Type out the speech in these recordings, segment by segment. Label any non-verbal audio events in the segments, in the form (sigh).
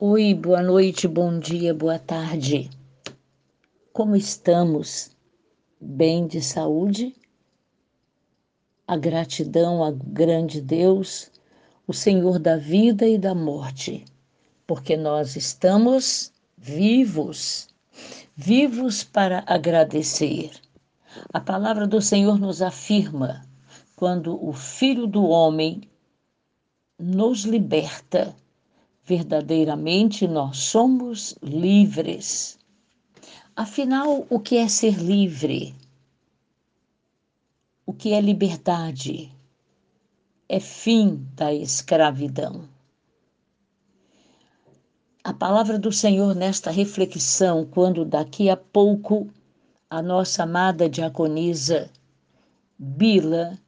Oi, boa noite, bom dia, boa tarde. Como estamos? Bem de saúde? A gratidão a grande Deus, o Senhor da vida e da morte, porque nós estamos vivos, vivos para agradecer. A palavra do Senhor nos afirma quando o Filho do Homem nos liberta verdadeiramente nós somos livres. Afinal, o que é ser livre? O que é liberdade? É fim da escravidão. A palavra do Senhor nesta reflexão, quando daqui a pouco a nossa amada diaconisa Bila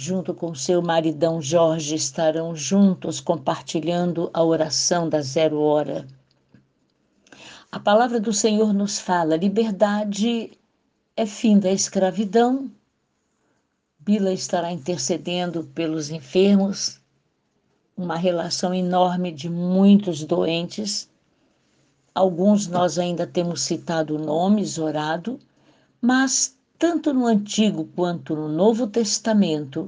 junto com seu maridão Jorge, estarão juntos compartilhando a oração da zero hora. A palavra do Senhor nos fala: liberdade é fim da escravidão. Bila estará intercedendo pelos enfermos, uma relação enorme de muitos doentes. Alguns nós ainda temos citado nomes, orado, mas tanto no Antigo quanto no Novo Testamento,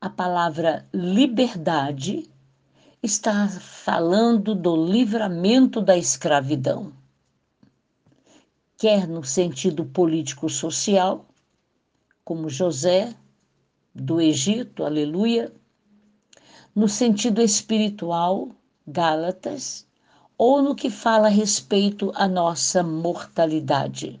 a palavra liberdade está falando do livramento da escravidão, quer no sentido político-social, como José do Egito, aleluia, no sentido espiritual, Gálatas, ou no que fala a respeito à nossa mortalidade.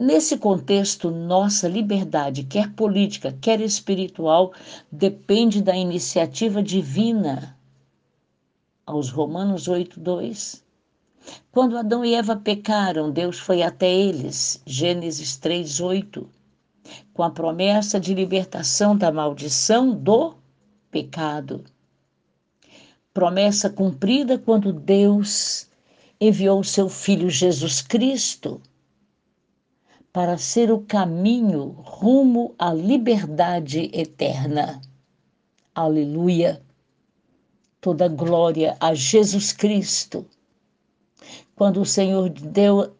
Nesse contexto, nossa liberdade, quer política, quer espiritual, depende da iniciativa divina. Aos Romanos 8:2. Quando Adão e Eva pecaram, Deus foi até eles. Gênesis 3:8. Com a promessa de libertação da maldição do pecado. Promessa cumprida quando Deus enviou o seu filho Jesus Cristo para ser o caminho rumo à liberdade eterna. Aleluia! Toda glória a Jesus Cristo. Quando o Senhor deu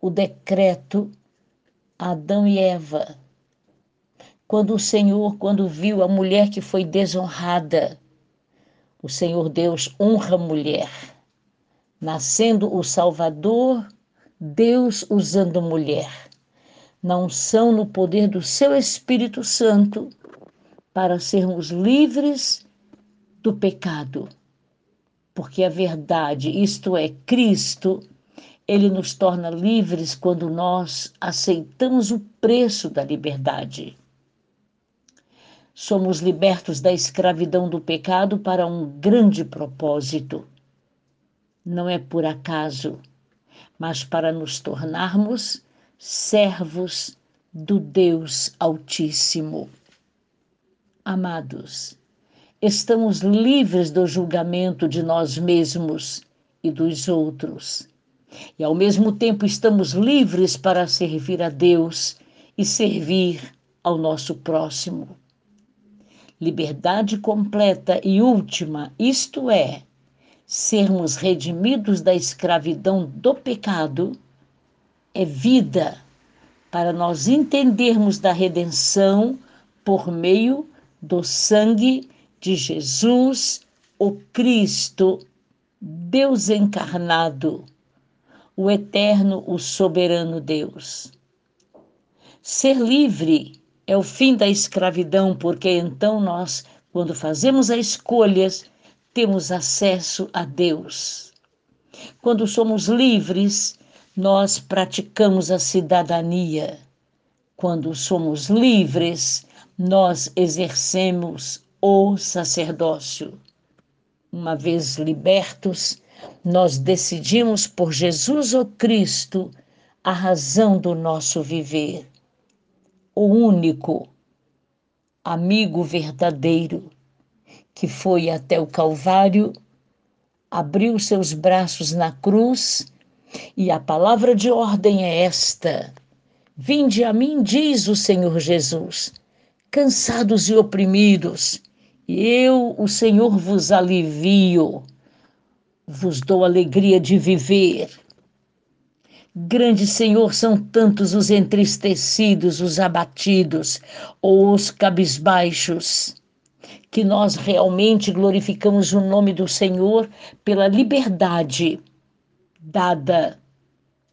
o decreto a Adão e Eva, quando o Senhor, quando viu a mulher que foi desonrada, o Senhor Deus honra a mulher, nascendo o Salvador, Deus usando mulher na unção, no poder do seu Espírito Santo, para sermos livres do pecado. Porque a verdade, isto é, Cristo, ele nos torna livres quando nós aceitamos o preço da liberdade. Somos libertos da escravidão do pecado para um grande propósito. Não é por acaso, mas para nos tornarmos servos do Deus Altíssimo. Amados, estamos livres do julgamento de nós mesmos e dos outros. E ao mesmo tempo estamos livres para servir a Deus e servir ao nosso próximo. Liberdade completa e última, isto é, sermos redimidos da escravidão do pecado é vida para nós entendermos da redenção por meio do sangue de Jesus, o Cristo, Deus encarnado, o eterno, o soberano Deus. Ser livre é o fim da escravidão, porque então nós, quando fazemos as escolhas, temos acesso a Deus. Quando somos livres, nós praticamos a cidadania. Quando somos livres, nós exercemos o sacerdócio. Uma vez libertos, nós decidimos por Jesus o Cristo a razão do nosso viver. O único amigo verdadeiro que foi até o Calvário, abriu seus braços na cruz e a palavra de ordem é esta: Vinde a mim, diz o Senhor Jesus, cansados e oprimidos, Eu, o Senhor, vos alivio, vos dou alegria de viver. Grande Senhor, são tantos os entristecidos, os abatidos ou os cabisbaixos, que nós realmente glorificamos o nome do Senhor pela liberdade dada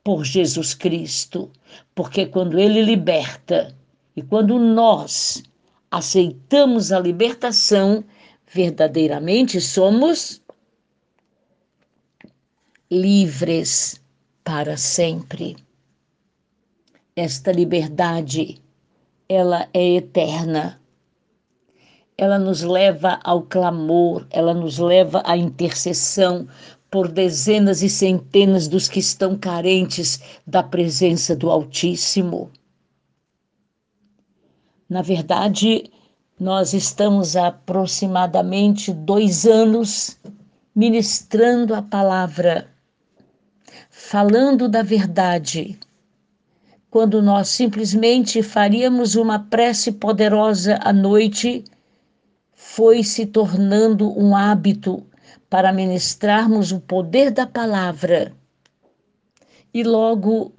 por Jesus Cristo, porque quando Ele liberta e quando nós aceitamos a libertação, verdadeiramente somos livres para sempre. Esta liberdade, ela é eterna. Ela nos leva ao clamor, ela nos leva à intercessão por dezenas e centenas dos que estão carentes da presença do Altíssimo. Na verdade, nós estamos há aproximadamente dois anos ministrando a palavra, falando da verdade, quando nós simplesmente faríamos uma prece poderosa à noite, foi se tornando um hábito para ministrarmos o poder da palavra. E logo,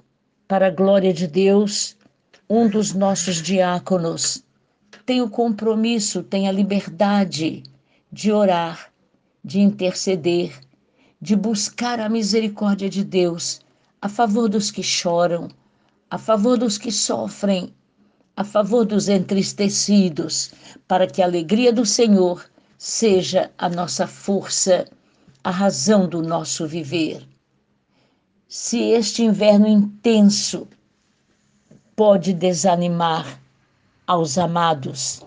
para a glória de Deus, um dos nossos diáconos tem o compromisso, tem a liberdade de orar, de interceder, de buscar a misericórdia de Deus a favor dos que choram, a favor dos que sofrem, a favor dos entristecidos, para que a alegria do Senhor seja a nossa força, a razão do nosso viver. Se este inverno intenso pode desanimar aos amados.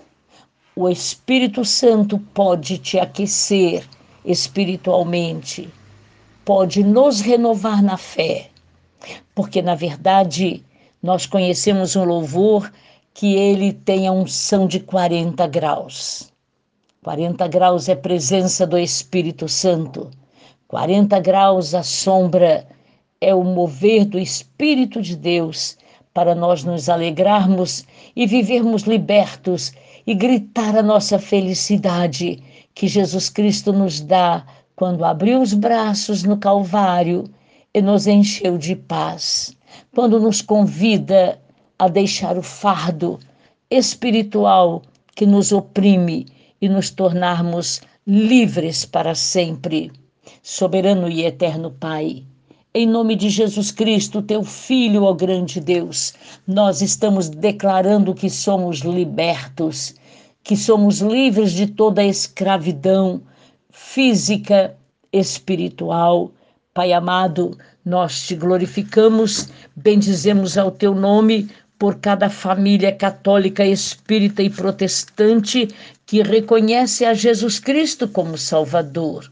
O Espírito Santo pode te aquecer espiritualmente, pode nos renovar na fé, porque na verdade nós conhecemos um louvor que ele tem a unção de 40 graus. 40 graus é presença do Espírito Santo. 40 graus a sombra é o mover do Espírito de Deus para nós nos alegrarmos e vivermos libertos e gritar a nossa felicidade que Jesus Cristo nos dá quando abriu os braços no Calvário e nos encheu de paz, quando nos convida a deixar o fardo espiritual que nos oprime e nos tornarmos livres para sempre. Soberano e eterno Pai, em nome de Jesus Cristo, teu Filho, ó grande Deus, nós estamos declarando que somos libertos, que somos livres de toda escravidão física, espiritual. Pai amado, nós te glorificamos, bendizemos ao teu nome por cada família católica, espírita e protestante que reconhece a Jesus Cristo como Salvador.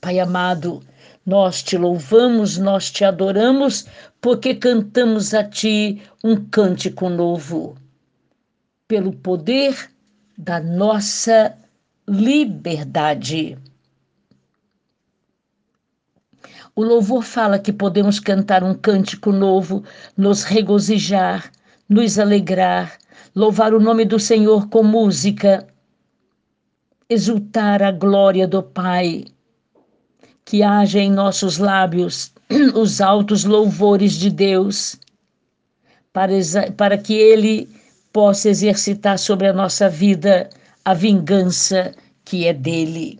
Pai amado, nós te louvamos, nós te adoramos, porque cantamos a ti um cântico novo. Pelo poder da nossa liberdade. O louvor fala que podemos cantar um cântico novo, nos regozijar, nos alegrar, louvar o nome do Senhor com música, exultar a glória do Pai que haja em nossos lábios (clears throat) os altos louvores de Deus, para, para que Ele possa exercitar sobre a nossa vida a vingança que é dele.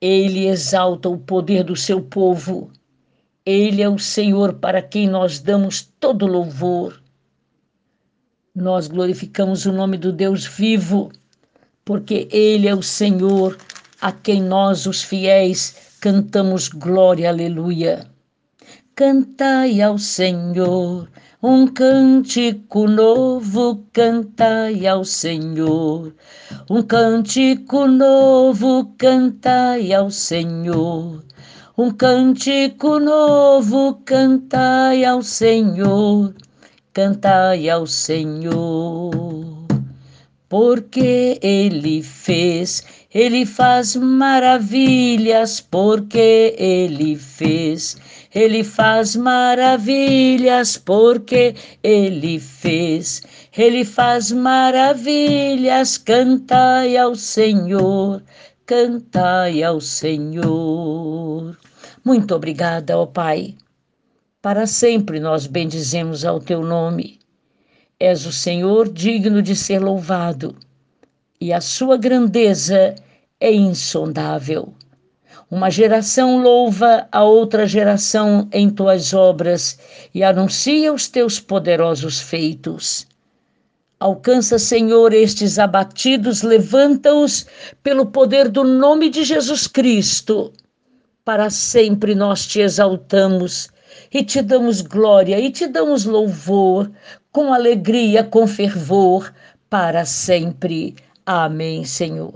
Ele exalta o poder do seu povo. Ele é o Senhor para quem nós damos todo louvor. Nós glorificamos o nome do Deus vivo, porque Ele é o Senhor a quem nós, os fiéis, cantamos glória, aleluia. Cantai ao Senhor um cântico novo, cantai ao Senhor. Um cântico novo, cantai ao Senhor. Um cântico novo, cantai ao Senhor. Cantai ao Senhor. porque Ele fez. Ele faz maravilhas, porque Ele fez. Ele faz maravilhas, porque Ele fez. Ele faz maravilhas, cantai ao Senhor, cantai ao Senhor. Muito obrigada, ó Pai. Para sempre nós bendizemos ao teu nome. És o Senhor digno de ser louvado, e a sua grandeza é insondável. Uma geração louva a outra geração em tuas obras e anuncia os teus poderosos feitos. Alcança, Senhor, estes abatidos, levanta-os pelo poder do nome de Jesus Cristo. Para sempre nós te exaltamos e te damos glória e te damos louvor, com alegria, com fervor, para sempre. Amém, Senhor.